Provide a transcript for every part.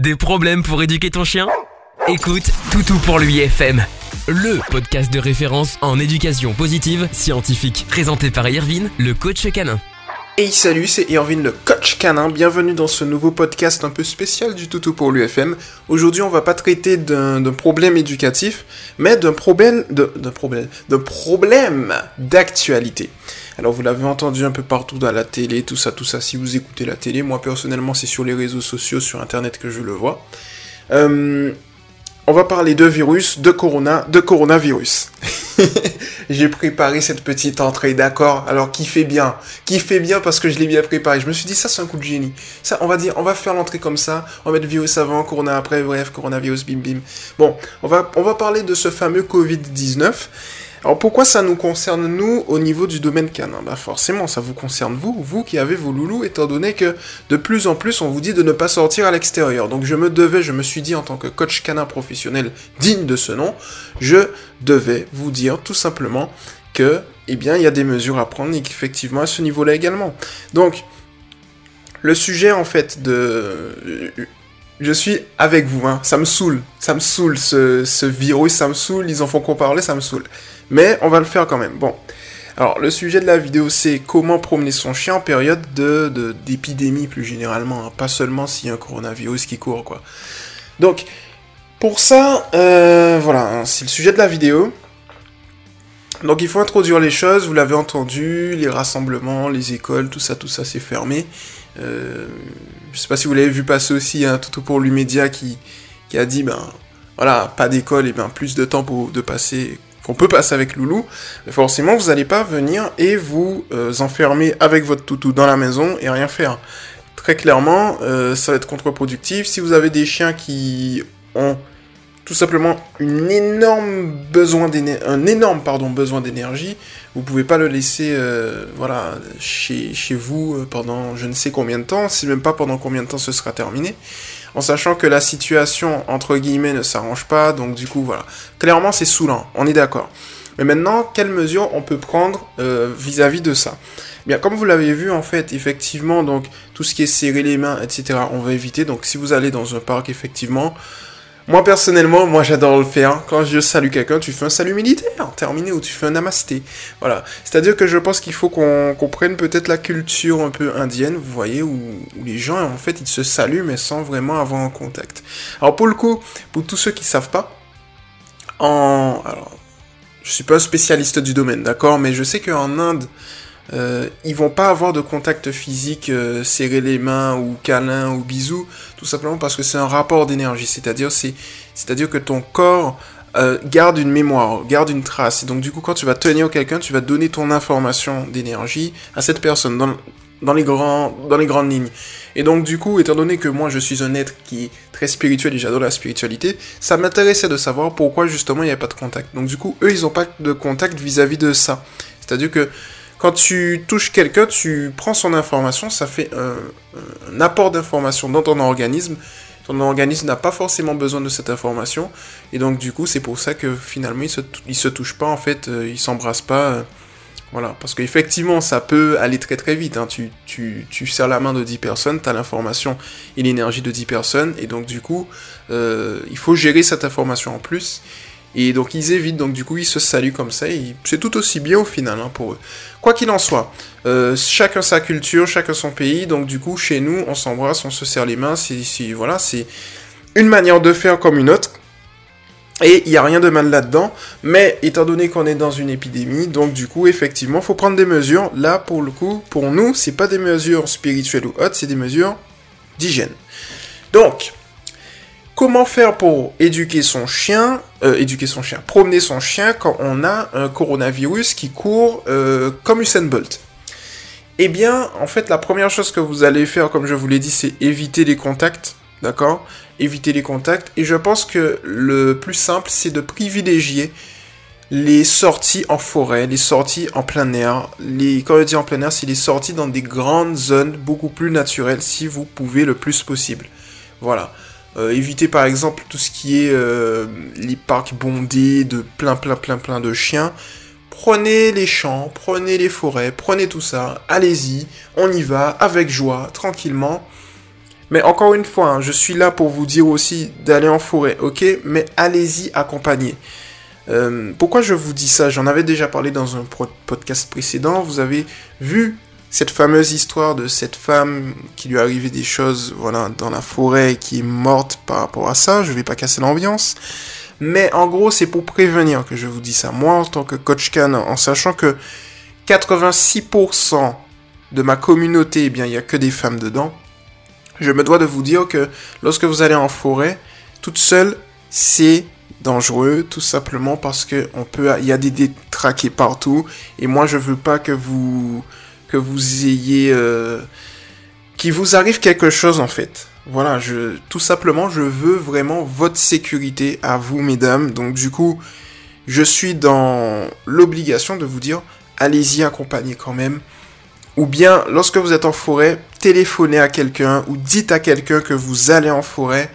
Des problèmes pour éduquer ton chien? Écoute Toutou pour lui FM, le podcast de référence en éducation positive scientifique, présenté par Irvine, le coach canin. Hey salut, c'est Irvine le coach canin, bienvenue dans ce nouveau podcast un peu spécial du Toutou pour l'UFM. Aujourd'hui on va pas traiter d'un problème éducatif, mais d'un problème d'un problème de problème d'actualité. Alors vous l'avez entendu un peu partout dans la télé, tout ça, tout ça, si vous écoutez la télé, moi personnellement c'est sur les réseaux sociaux, sur internet que je le vois. Euh, on va parler de virus, de corona, de coronavirus. J'ai préparé cette petite entrée, d'accord? Alors qui fait bien? Qui fait bien parce que je l'ai bien préparé? Je me suis dit ça c'est un coup de génie. Ça on va dire on va faire l'entrée comme ça, on va mettre virus avant, corona après, bref, coronavirus bim bim. Bon, on va on va parler de ce fameux Covid-19. Alors pourquoi ça nous concerne nous au niveau du domaine canin? Bah forcément ça vous concerne vous, vous qui avez vos loulous, étant donné que de plus en plus on vous dit de ne pas sortir à l'extérieur. Donc je me devais, je me suis dit en tant que coach canin professionnel digne de ce nom, je devais vous dire tout simplement que, eh bien, il y a des mesures à prendre et qu'effectivement à ce niveau-là également. Donc, le sujet en fait de je suis avec vous, hein. ça me saoule, ça me saoule ce, ce virus, ça me saoule, ils en font qu'on parler, ça me saoule. Mais on va le faire quand même. Bon. Alors, le sujet de la vidéo, c'est comment promener son chien en période de, d'épidémie plus généralement. Hein. Pas seulement s'il y a un coronavirus qui court, quoi. Donc, pour ça, euh, voilà, hein, c'est le sujet de la vidéo. Donc, il faut introduire les choses. Vous l'avez entendu, les rassemblements, les écoles, tout ça, tout ça, c'est fermé. Euh, je sais pas si vous l'avez vu passer aussi, hein, tout pour l'Umédia qui, qui a dit, ben, voilà, pas d'école et bien plus de temps pour de passer qu'on peut passer avec Loulou, mais forcément vous n'allez pas venir et vous euh, enfermer avec votre toutou dans la maison et rien faire. Très clairement, euh, ça va être contre-productif. Si vous avez des chiens qui ont tout simplement une énorme besoin un énorme pardon, besoin d'énergie, vous pouvez pas le laisser euh, voilà, chez, chez vous pendant je ne sais combien de temps, si même pas pendant combien de temps ce sera terminé en sachant que la situation, entre guillemets, ne s'arrange pas, donc du coup, voilà. Clairement, c'est saoulant, on est d'accord. Mais maintenant, quelles mesures on peut prendre euh, vis-à-vis de ça? Bien, comme vous l'avez vu, en fait, effectivement, donc, tout ce qui est serrer les mains, etc., on va éviter. Donc, si vous allez dans un parc, effectivement, moi personnellement, moi j'adore le faire. Quand je salue quelqu'un, tu fais un salut militaire, terminé, ou tu fais un namasté. Voilà. C'est-à-dire que je pense qu'il faut qu'on prenne peut-être la culture un peu indienne, vous voyez, où, les gens, en fait, ils se saluent, mais sans vraiment avoir un contact. Alors pour le coup, pour tous ceux qui savent pas, en... Alors, je suis pas un spécialiste du domaine, d'accord, mais je sais qu'en Inde, euh, ils vont pas avoir de contact physique, euh, serrer les mains ou câlin ou bisous, tout simplement parce que c'est un rapport d'énergie. C'est-à-dire, c'est, c'est-à-dire que ton corps euh, garde une mémoire, garde une trace. Et donc, du coup, quand tu vas tenir quelqu'un, tu vas donner ton information d'énergie à cette personne dans les grandes lignes. Et donc, du coup, étant donné que moi, je suis un être qui est très spirituel et j'adore la spiritualité, ça m'intéressait de savoir pourquoi, justement, il n'y avait pas de contact. Donc, du coup, eux, ils n'ont pas de contact vis-à-vis de ça. C'est-à-dire que quand tu touches quelqu'un, tu prends son information, ça fait un, apport d'information dans ton organisme. Ton organisme n'a pas forcément besoin de cette information. Et donc, du coup, c'est pour ça que finalement, ils se, se touchent pas, en fait, euh, ils s'embrassent pas. Euh, voilà, parce qu'effectivement, ça peut aller très très vite. Hein. Tu, tu, tu serres la main de 10 personnes, tu as l'information et l'énergie de 10 personnes, et donc du coup, euh, il faut gérer cette information en plus. Et donc ils évitent, donc du coup ils se saluent comme ça, et c'est tout aussi bien au final hein, pour eux. Quoi qu'il en soit, euh, chacun sa culture, chacun son pays, donc du coup chez nous on s'embrasse, on se serre les mains, c'est voilà, c'est une manière de faire comme une autre. Et il n'y a rien de mal là-dedans, mais étant donné qu'on est dans une épidémie, donc du coup, effectivement, faut prendre des mesures. Là, pour le coup, pour nous, c'est pas des mesures spirituelles ou autres, c'est des mesures d'hygiène. Donc, Comment faire pour éduquer son chien, euh, éduquer son chien, promener son chien quand on a un coronavirus qui court euh, comme Usain Bolt Eh bien, en fait, la première chose que vous allez faire, comme je vous l'ai dit, c'est éviter les contacts, d'accord? Éviter les contacts. Et je pense que le plus simple, c'est de privilégier les sorties en forêt, les sorties en plein air. Les, quand je dis en plein air, c'est les sorties dans des grandes zones beaucoup plus naturelles, si vous pouvez le plus possible. Voilà. Euh, évitez par exemple tout ce qui est euh, les parcs bondés de plein plein plein plein de chiens. Prenez les champs, prenez les forêts, prenez tout ça, allez-y, on y va avec joie, tranquillement. Mais encore une fois, hein, je suis là pour vous dire aussi d'aller en forêt, ok? Mais allez-y accompagné. Euh, pourquoi je vous dis ça? J'en avais déjà parlé dans un podcast précédent. Vous avez vu cette fameuse histoire de cette femme qui lui arrivait des choses dans la forêt qui est morte par rapport à ça. Je vais pas casser l'ambiance. Mais en gros, c'est pour prévenir que je vous dis ça. Moi, en tant que coach can, en sachant que 86% de ma communauté, eh bien, il n'y a que des femmes dedans, je me dois de vous dire que lorsque vous allez en forêt, toute seule, c'est dangereux, tout simplement parce que peut, il y a des détraqués partout, et moi je veux pas que vous, que vous ayez, euh, qu'il vous arrive quelque chose en fait. Voilà, tout simplement, je veux vraiment votre sécurité à vous, mesdames. Donc du coup, je suis dans l'obligation de vous dire, allez-y accompagner quand même. Ou bien, lorsque vous êtes en forêt, téléphonez à quelqu'un ou dites à quelqu'un que vous allez en forêt.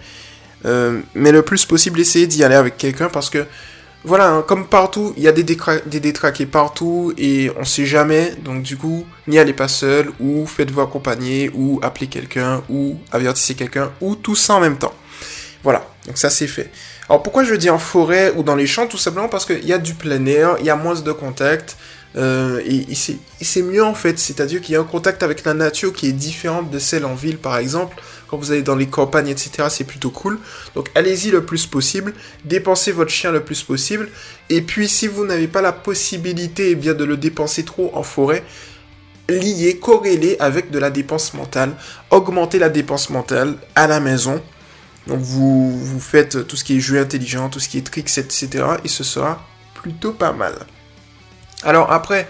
Euh, mais le plus possible, essayez d'y aller avec quelqu'un parce que, voilà, hein, comme partout, il y a des, détraqués partout et on sait jamais. Donc, du coup, n'y allez pas seul ou faites-vous accompagner ou appelez quelqu'un ou avertissez quelqu'un ou tout ça en même temps. Voilà, donc ça c'est fait. Alors pourquoi je dis en forêt ou dans les champs? Tout simplement parce qu'il y a du plein air, il y a moins de contact. Euh, et, c'est mieux en fait, c'est-à-dire qu'il y a un contact avec la nature qui est différente de celle en ville par exemple. Quand vous allez dans les campagnes, etc., c'est plutôt cool. Donc allez-y le plus possible, dépensez votre chien le plus possible. Et puis si vous n'avez pas la possibilité eh bien, de le dépenser trop en forêt, liez, corrélez avec de la dépense mentale. Augmentez la dépense mentale à la maison. Donc vous, vous faites tout ce qui est jeu intelligent, tout ce qui est tricks, etc. Et ce sera plutôt pas mal. Alors après,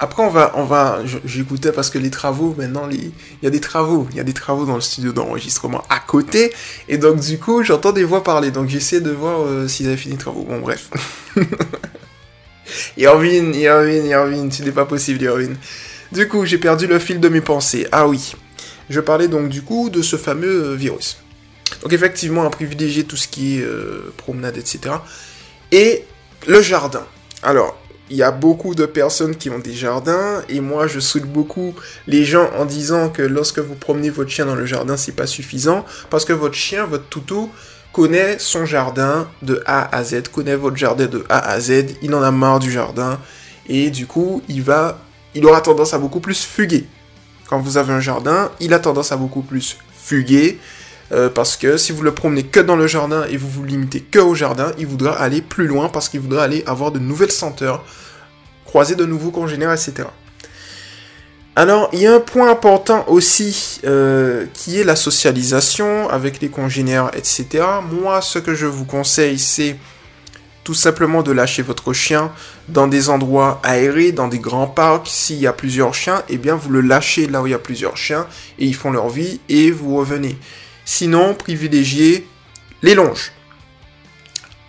après on va, on va, j'écoutais parce que les travaux, maintenant, il y a des travaux, il y a des travaux dans le studio d'enregistrement à côté, et donc du coup j'entends des voix parler, donc j'essaie de voir euh, s'ils avaient fini les travaux. Bon bref. Irvine, Irvine, Irvine, ce n'est pas possible Irvine. Du coup j'ai perdu le fil de mes pensées. Ah oui, je parlais donc du coup de ce fameux euh, virus. Donc effectivement, à privilégier tout ce qui est euh, promenade, etc. Et le jardin. Alors, il y a beaucoup de personnes qui ont des jardins et moi je souhaite beaucoup les gens en disant que lorsque vous promenez votre chien dans le jardin, c'est pas suffisant parce que votre chien, votre toutou connaît son jardin de A à Z, connaît votre jardin de A à Z, il en a marre du jardin et du coup, il va il aura tendance à beaucoup plus fuguer. Quand vous avez un jardin, il a tendance à beaucoup plus fuguer euh, parce que si vous le promenez que dans le jardin et vous vous limitez que au jardin, il voudra aller plus loin parce qu'il voudra aller avoir de nouvelles senteurs, croiser de nouveaux congénères, etc. Alors, il y a un point important aussi euh, qui est la socialisation avec les congénères, etc. Moi, ce que je vous conseille, c'est tout simplement de lâcher votre chien dans des endroits aérés, dans des grands parcs. S'il y a plusieurs chiens, eh bien vous le lâchez là où il y a plusieurs chiens et ils font leur vie et vous revenez. Sinon, privilégiez les longes.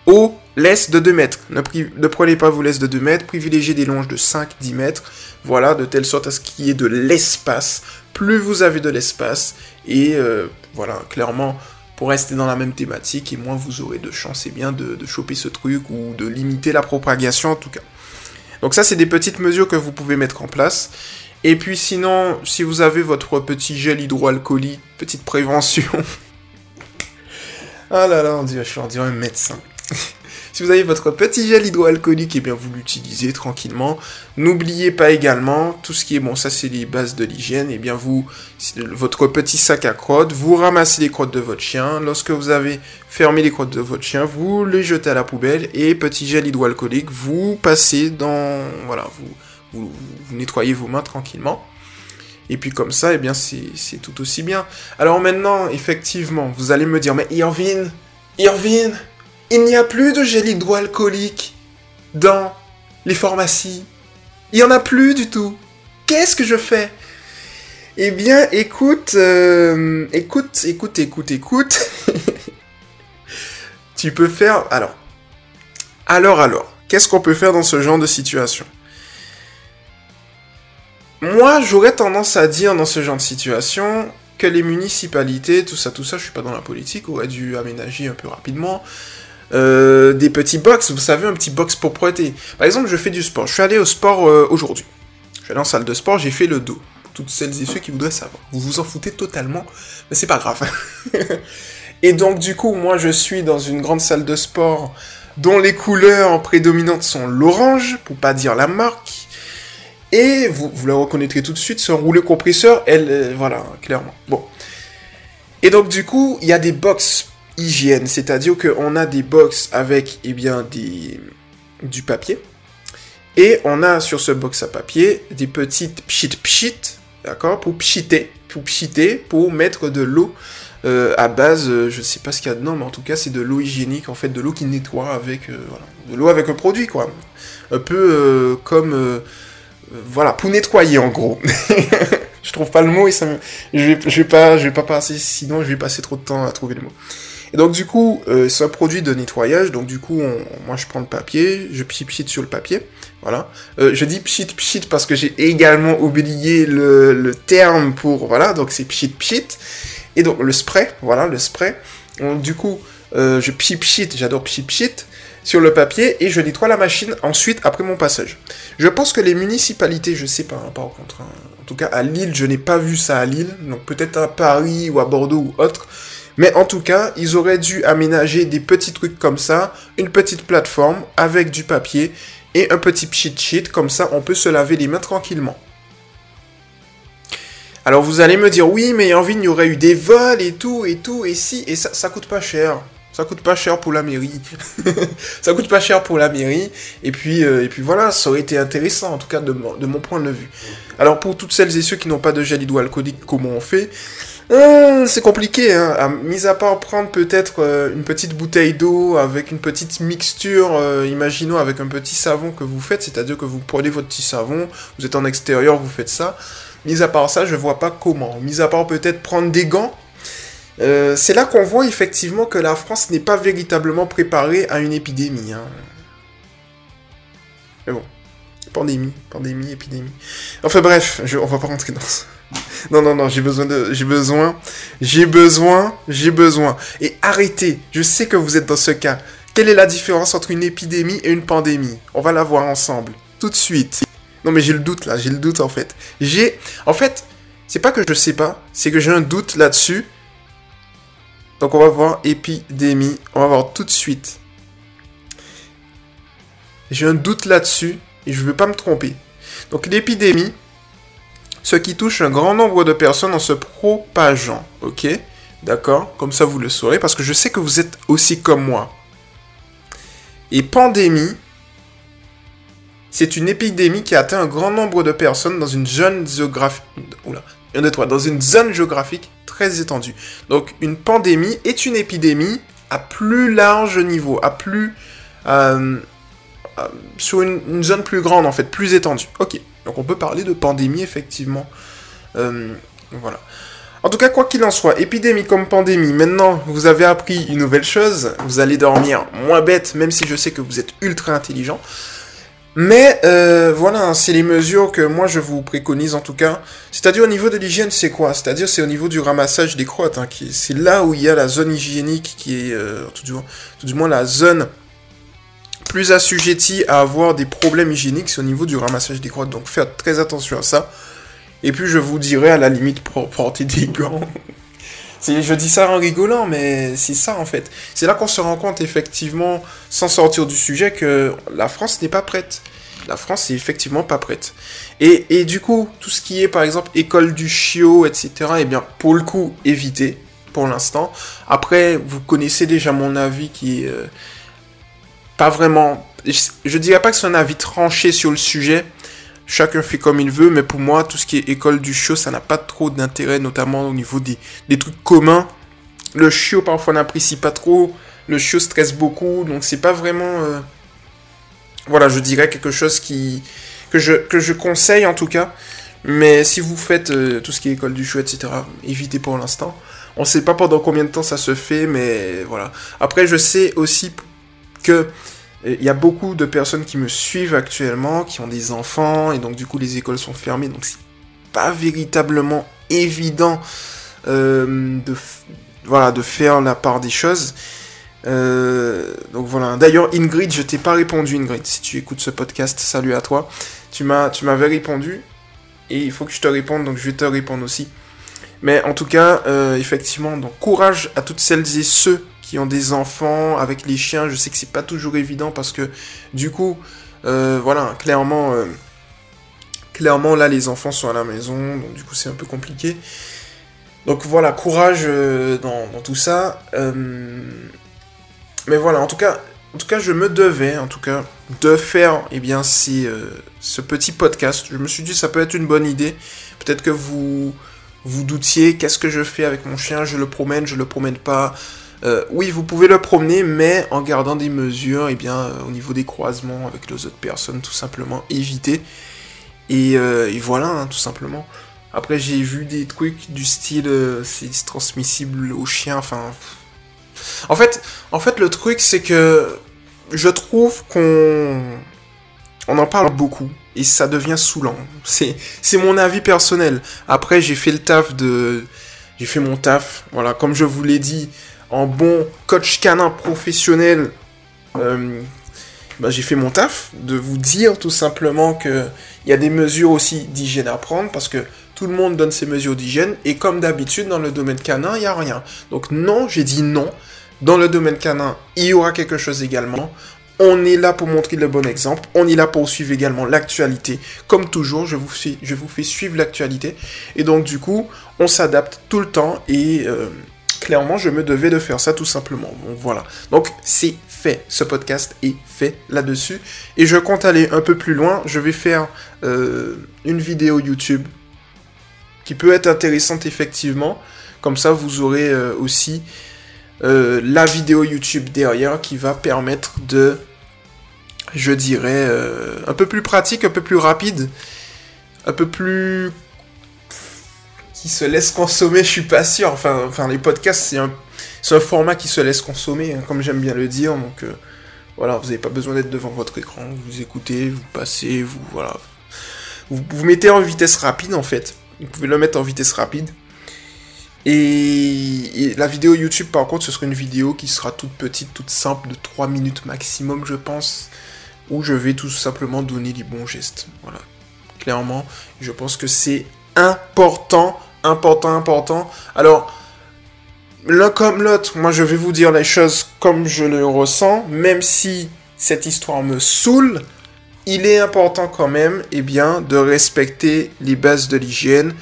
Eau, laisse de 2 mètres. Ne, prenez pas vos laisses de 2 mètres, privilégiez des longes de 5-10 mètres. Voilà, de telle sorte à ce qu'il y ait de l'espace. Plus vous avez de l'espace, et euh, voilà, clairement, pour rester dans la même thématique, et moins vous aurez de chance et bien de, de choper ce truc ou de limiter la propagation en tout cas. Donc ça, c'est des petites mesures que vous pouvez mettre en place. Et puis sinon, si vous avez votre petit gel hydroalcoolique, petite prévention. ah là là, on dirait, je suis en dirait un médecin. si vous avez votre petit gel hydroalcoolique, et eh bien vous l'utilisez tranquillement. N'oubliez pas également tout ce qui est bon, ça c'est les bases de l'hygiène. Et eh bien vous, votre petit sac à crottes, vous ramassez les crottes de votre chien. Lorsque vous avez fermé les crottes de votre chien, vous les jetez à la poubelle et petit gel hydroalcoolique, vous passez dans, voilà, vous vous, nettoyez vos mains tranquillement. Et puis comme ça, eh bien, c'est tout aussi bien. Alors maintenant, effectivement, vous allez me dire, mais Irvine, Irvine, il n'y a plus de gel hydroalcoolique dans les pharmacies. Il n'y en a plus du tout. Qu'est-ce que je fais? Eh bien, écoute, euh, écoute, écoute, écoute, écoute. tu peux faire... Alors, alors, alors, qu'est-ce qu'on peut faire dans ce genre de situation? Moi, j'aurais tendance à dire dans ce genre de situation que les municipalités, tout ça, tout ça, je suis pas dans la politique, auraient dû aménager un peu rapidement euh, des petits box, vous savez, un petit box propreté. Par exemple, je fais du sport. Je suis allé au sport euh, aujourd'hui. Je suis allé en salle de sport, j'ai fait le dos. toutes celles et ceux qui voudraient savoir. Vous vous en foutez totalement, mais c'est pas grave. et donc du coup, moi je suis dans une grande salle de sport dont les couleurs prédominantes sont l'orange, pour pas dire la marque. Et vous, vous la reconnaîtrez tout de suite, c'est rouleau compresseur, elle, euh, voilà, clairement. Bon. Et donc du coup, il y a des box hygiène, c'est-à-dire qu'on a des box avec, eh bien, du papier. Et on a sur ce box à papier des petites pchit pchit, d'accord, pour pchiter, pour pchiter, pour mettre de l'eau euh, à base, euh, je ne sais pas ce qu'il y a dedans, mais en tout cas c'est de l'eau hygiénique, en fait, de l'eau qui nettoie avec, de l'eau avec un produit, quoi. Un peu comme, voilà, pour nettoyer en gros. je trouve pas le mot et ça me... je, vais, vais pas, je pas passer, sinon je vais passer trop de temps à trouver le mot. Et donc du coup, euh, c'est un produit de nettoyage, donc du coup, moi je prends le papier, je pchit pchit sur le papier, voilà. Euh, je dis pchit pchit parce que j'ai également oublié le, terme pour, voilà, donc c'est pchit pchit. Et donc le spray, voilà, le spray. Du coup, euh, je pchit pchit, j'adore pchit pchit, sur le papier et je nettoie la machine ensuite après mon passage. Je pense que les municipalités, je sais pas, hein, par contre, hein, en tout cas à Lille, je n'ai pas vu ça à Lille, donc peut-être à Paris ou à Bordeaux ou autre, mais en tout cas, ils auraient dû aménager des petits trucs comme ça, une petite plateforme avec du papier et un petit cheat sheet, comme ça on peut se laver les mains tranquillement. Alors vous allez me dire, oui, mais en ville, il y aurait eu des vols et tout, et tout, et si, et ça, ça coûte pas cher. Ça coûte pas cher pour la mairie. ça coûte pas cher pour la mairie. Et puis, euh, et puis voilà, ça aurait été intéressant, en tout cas de, mon point de vue. Alors pour toutes celles et ceux qui n'ont pas de gel hydroalcoolique, comment on fait? Euh, c'est compliqué, hein. mis à part prendre peut-être euh, une petite bouteille d'eau avec une petite mixture, euh, imaginons avec un petit savon que vous faites, c'est-à-dire que vous prenez votre petit savon, vous êtes en extérieur, vous faites ça. Mis à part ça, je vois pas comment. Mis à part peut-être prendre des gants. C'est là qu'on voit effectivement que la France n'est pas véritablement préparée à une épidémie. Hein. Mais bon, pandémie, pandémie, épidémie. Enfin bref, je, on va pas rentrer dans ça. Non, non, non, j'ai besoin de. J'ai besoin. J'ai besoin. J'ai besoin. Et arrêtez. Je sais que vous êtes dans ce cas. Quelle est la différence entre une épidémie et une pandémie? On va la voir ensemble. Tout de suite. Non, mais j'ai le doute là. J'ai le doute en fait. J'ai. En fait, c'est pas que je sais pas. C'est que j'ai un doute là-dessus. Donc on va voir épidémie. On va voir tout de suite. J'ai un doute là-dessus. Et je veux pas me tromper. Donc l'épidémie, ce qui touche un grand nombre de personnes en se propageant. Ok? D'accord? Comme ça, vous le saurez, parce que je sais que vous êtes aussi comme moi. Et pandémie, c'est une épidémie qui atteint un grand nombre de personnes dans une zone géographique... Oula, dans une zone géographique très. Donc, une pandémie est une épidémie à plus large niveau, à plus... Euh, euh, sur une zone plus grande, en fait, plus étendue. Ok. Donc on peut parler de pandémie, effectivement. Euh, voilà. En tout cas, quoi qu'il en soit, épidémie comme pandémie, maintenant vous avez appris une nouvelle chose, vous allez dormir moins bête, même si je sais que vous êtes ultra intelligent. Mais euh, voilà, c'est les mesures que moi je vous préconise en tout cas. C'est-à-dire au niveau de l'hygiène, c'est quoi? C'est-à-dire c'est au niveau du ramassage des crottes. Hein, c'est là où il y a la zone hygiénique qui est, euh, tout, du, moins la zone plus assujetti à avoir des problèmes hygiéniques, c'est au niveau du ramassage des crottes. Donc faites très attention à ça. Et puis je vous dirai à la limite pour porter des gants. Je dis ça en rigolant, mais c'est ça en fait. C'est là qu'on se rend compte effectivement, sans sortir du sujet, que la France n'est pas prête. La France est effectivement pas prête. Et, du coup, tout ce qui est par exemple école du chiot, etc., eh bien, pour le coup, évitez pour l'instant. Après, vous connaissez déjà mon avis qui est... Euh, pas vraiment. Je, dirais pas que c'est un avis tranché sur le sujet. Chacun fait comme il veut, mais pour moi, tout ce qui est école du chiot, ça n'a pas trop d'intérêt, notamment au niveau des, trucs communs. Le chiot, parfois, n'apprécie pas trop. Le chiot stresse beaucoup, donc c'est pas vraiment. Euh, voilà, je dirais quelque chose que je, que je conseille en tout cas. Mais si vous faites euh, tout ce qui est école du chiot, etc., évitez pour l'instant. On sait pas pendant combien de temps ça se fait, mais voilà. Après, je sais aussi que il y a beaucoup de personnes qui me suivent actuellement, qui ont des enfants, et donc du coup les écoles sont fermées, donc c'est pas véritablement évident euh, de, voilà, de faire la part des choses. Euh, donc voilà. D'ailleurs, Ingrid, je t'ai pas répondu, Ingrid. Si tu écoutes ce podcast, salut à toi. Tu m'as, tu m'avais répondu et il faut que je te réponde, donc je vais te répondre aussi. Mais en tout cas, euh, effectivement, donc courage à toutes celles et ceux qui ont des enfants avec les chiens. Je sais que c'est pas toujours évident parce que du coup, euh, voilà, clairement, euh, clairement là les enfants sont à la maison, donc du coup c'est un peu compliqué. Donc voilà, courage dans, tout ça. mais voilà, en tout cas, en tout cas, je me devais, en tout cas, de faire, eh bien, ce petit podcast. Je me suis dit, ça peut être une bonne idée. Peut-être que vous, vous doutiez, qu'est-ce que je fais avec mon chien? Je le promène, je le promène pas euh, Oui, vous pouvez le promener, mais en gardant des mesures, et eh bien, euh, au niveau des croisements avec les autres personnes, tout simplement, éviter. Et, euh, voilà, hein, tout simplement. Après, j'ai vu des trucs du style, c'est transmissible aux chiens, enfin... En fait, en fait, le truc, c'est que je trouve qu'on on en parle beaucoup et ça devient saoulant. C'est, c'est mon avis personnel. Après, j'ai fait le taf de, j'ai fait mon taf. Voilà, comme je vous l'ai dit, en bon coach canin professionnel, euh, bah, j'ai fait mon taf de vous dire tout simplement que il y a des mesures aussi d'hygiène à prendre parce que tout le monde donne ses mesures d'hygiène et comme d'habitude dans le domaine canin, il n'y a rien. Donc non, j'ai dit non. Dans le domaine canin, il y aura quelque chose également. On est là pour montrer le bon exemple. On est là pour suivre également l'actualité. Comme toujours, je vous fais, je vous fais suivre l'actualité. Et donc, du coup, on s'adapte tout le temps. Et euh, clairement, je me devais de faire ça tout simplement. Donc, voilà. Donc, c'est fait. Ce podcast est fait là-dessus. Et je compte aller un peu plus loin. Je vais faire euh, une vidéo YouTube qui peut être intéressante, effectivement. Comme ça, vous aurez euh, aussi la vidéo YouTube derrière qui va permettre de je dirais, euh, un peu plus pratique, un peu plus rapide, un peu plus qui se laisse consommer, je suis pas sûr. Enfin, enfin les podcasts, c'est un, un format qui se laisse consommer, hein, comme j'aime bien le dire. Donc euh, voilà, vous n'avez pas besoin d'être devant votre écran, vous écoutez, vous passez, vous voilà. Vous, vous mettez en vitesse rapide en fait. Vous pouvez le mettre en vitesse rapide. Et, la vidéo YouTube, par contre, ce sera une vidéo qui sera toute petite, toute simple, de 3 minutes maximum, je pense où je vais tout simplement donner les bons gestes. Voilà. Clairement, je pense que c'est important, important, important. Alors, l'un comme l'autre, moi je vais vous dire les choses comme je le ressens, même si cette histoire me saoule, il est important quand même, eh bien, de respecter les bases de l'hygiène.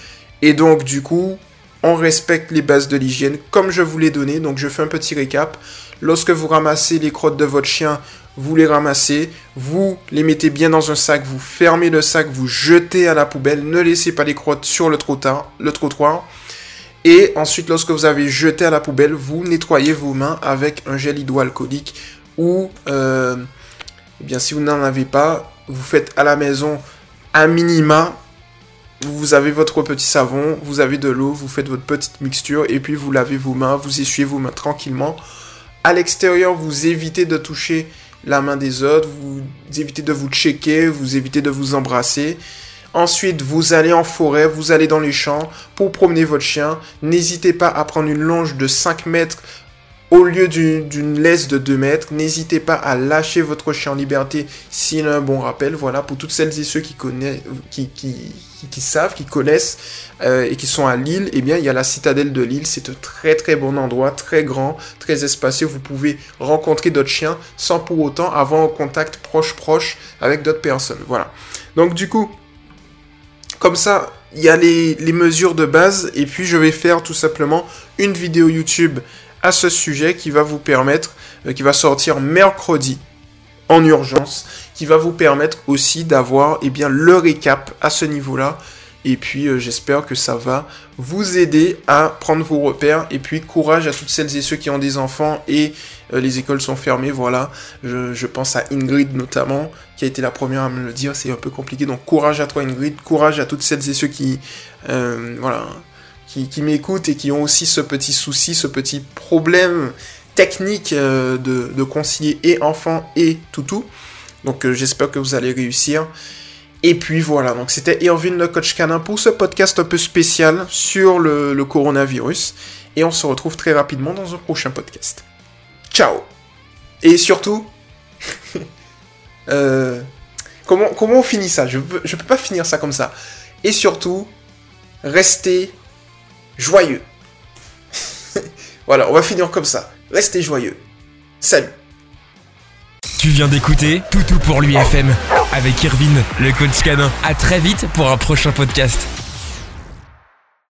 Et donc, du coup, on respecte les bases de l'hygiène comme je vous l'ai donné. Donc, je fais un petit récap. Lorsque vous ramassez les crottes de votre chien, vous les ramassez, vous les mettez bien dans un sac, vous fermez le sac, vous jetez à la poubelle, ne laissez pas les crottes sur le trottoir. Et ensuite, lorsque vous avez jeté à la poubelle, vous nettoyez vos mains avec un gel hydroalcoolique ou, euh, eh bien, si vous n'en avez pas, vous faites à la maison un minima. Vous avez votre petit savon, vous avez de l'eau, vous faites votre petite mixture et puis vous lavez vos mains, vous essuyez vos mains tranquillement. À l'extérieur, vous évitez de toucher la main des autres, vous évitez de vous checker, vous évitez de vous embrasser. Ensuite, vous allez en forêt, vous allez dans les champs pour promener votre chien. N'hésitez pas à prendre une longe de 5 mètres au lieu d'une laisse de 2 mètres. N'hésitez pas à lâcher votre chien en liberté s'il a un bon rappel. Voilà, pour toutes celles et ceux qui, connaissent, qui, savent, qui connaissent euh, et qui sont à Lille, eh bien, il y a la citadelle de Lille. C'est un très très bon endroit, très grand, très espacé. Vous pouvez rencontrer d'autres chiens sans pour autant avoir un contact proche proche avec d'autres personnes. Voilà. Donc du coup, comme ça, il y a les mesures de base et puis je vais faire tout simplement une vidéo YouTube à ce sujet qui va vous permettre, euh, qui va sortir mercredi en urgence, qui va vous permettre aussi d'avoir eh bien, le récap à ce niveau-là. Et puis euh, j'espère que ça va vous aider à prendre vos repères. Et puis courage à toutes celles et ceux qui ont des enfants et euh, les écoles sont fermées. Voilà, je, pense à Ingrid notamment, qui a été la première à me le dire. C'est un peu compliqué. Donc courage à toi Ingrid, courage à toutes celles et ceux qui, voilà, qui, m'écoutent et qui ont aussi ce petit souci, ce petit problème technique euh, de, concilier et enfant et toutou. Donc euh, j'espère que vous allez réussir. Et puis voilà, donc c'était Irvin le coach canin pour ce podcast un peu spécial sur le, coronavirus. Et on se retrouve très rapidement dans un prochain podcast. Ciao Et surtout, euh, comment, comment on finit ça? Je je peux pas finir ça comme ça. Et surtout, restez joyeux. voilà, on va finir comme ça. Restez joyeux. Salut. Tu viens d'écouter Toutou pour l'UFM avec Irvine, le coach canin. À très vite pour un prochain podcast.